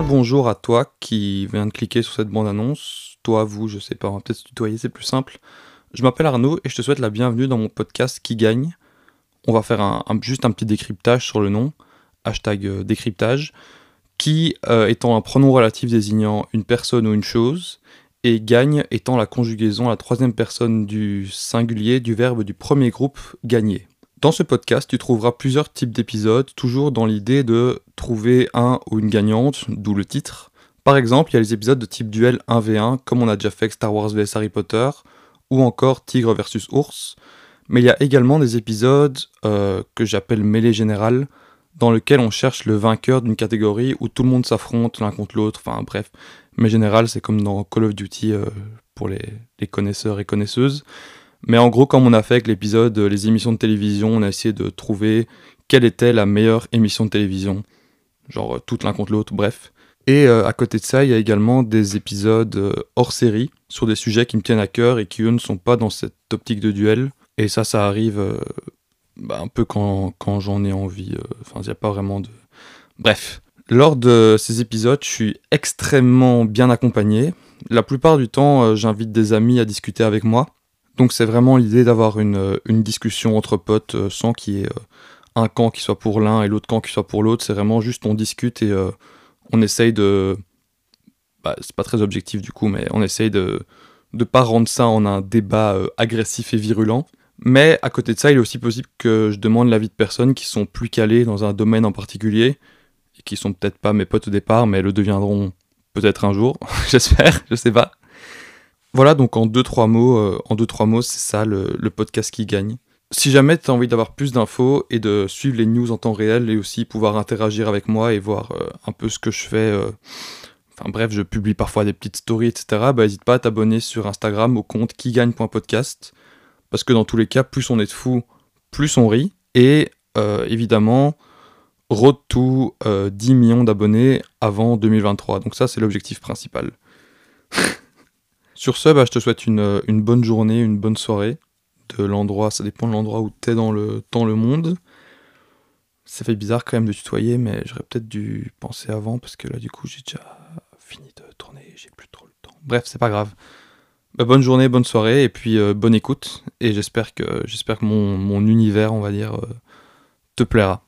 bonjour à toi qui viens de cliquer sur cette bande-annonce. Toi, vous, je sais pas, on va peut-être se tutoyer, c'est plus simple. Je m'appelle Arnaud et je te souhaite la bienvenue dans mon podcast Qui gagne. On va faire juste un petit décryptage sur le nom, hashtag euh, décryptage, qui euh, étant un pronom relatif désignant une personne ou une chose, et gagne étant la conjugaison à la troisième personne du singulier du verbe du premier groupe gagner. Dans ce podcast, tu trouveras plusieurs types d'épisodes, toujours dans l'idée de trouver un ou une gagnante, d'où le titre. Par exemple, il y a les épisodes de type duel 1v1, comme on a déjà fait avec Star Wars vs Harry Potter, ou encore Tigre versus Ours. Mais il y a également des épisodes euh, que j'appelle mêlée générale, dans lesquels on cherche le vainqueur d'une catégorie où tout le monde s'affronte l'un contre l'autre. Enfin bref, mais général, c'est comme dans Call of Duty euh, pour les connaisseurs et connaisseuses. Mais en gros, comme on a fait avec l'épisode euh, Les émissions de télévision, on a essayé de trouver quelle était la meilleure émission de télévision. Genre euh, toute l'un contre l'autre, bref. Et euh, à côté de ça, il y a également des épisodes hors série sur des sujets qui me tiennent à cœur et qui eux ne sont pas dans cette optique de duel. Et ça, ça arrive bah, un peu quand, quand j'en ai envie. Enfin, il n'y a pas vraiment de. Bref. Lors de ces épisodes, je suis extrêmement bien accompagné. La plupart du temps, j'invite des amis à discuter avec moi. Donc c'est vraiment l'idée d'avoir une, euh, discussion entre potes euh, sans qu'il y ait euh, un camp qui soit pour l'un et l'autre camp qui soit pour l'autre. C'est vraiment juste on discute et on essaye de... Bah, c'est pas très objectif du coup, mais on essaye de ne pas rendre ça en un débat agressif et virulent. Mais à côté de ça, il est aussi possible que je demande l'avis de personnes qui sont plus calées dans un domaine en particulier et qui sont peut-être pas mes potes au départ, mais le deviendront peut-être un jour, j'espère, je sais pas. Voilà, donc en deux trois mots, euh, en deux trois mots, c'est ça le, podcast qui gagne. Si jamais tu as envie d'avoir plus d'infos et de suivre les news en temps réel et aussi pouvoir interagir avec moi et voir euh, un peu ce que je fais, euh, enfin bref, je publie parfois des petites stories, etc. Bah n'hésite pas à t'abonner sur Instagram au compte quigagne.podcast parce que dans tous les cas, plus on est de fous, plus on rit et évidemment, road to 10 millions d'abonnés avant 2023. Donc ça, c'est l'objectif principal. Sur ce, bah, je te souhaite une, bonne journée, une bonne soirée. De l'endroit, ça dépend de l'endroit où t'es dans le, dans le monde. Ça fait bizarre quand même de tutoyer, mais j'aurais peut-être dû penser avant parce que là, du coup, j'ai déjà fini de tourner, j'ai plus trop le temps. Bref, c'est pas grave. Bah, bonne journée, bonne soirée et puis euh, bonne écoute. Et j'espère que, j'espère que mon, mon, univers, on va dire, euh, te plaira.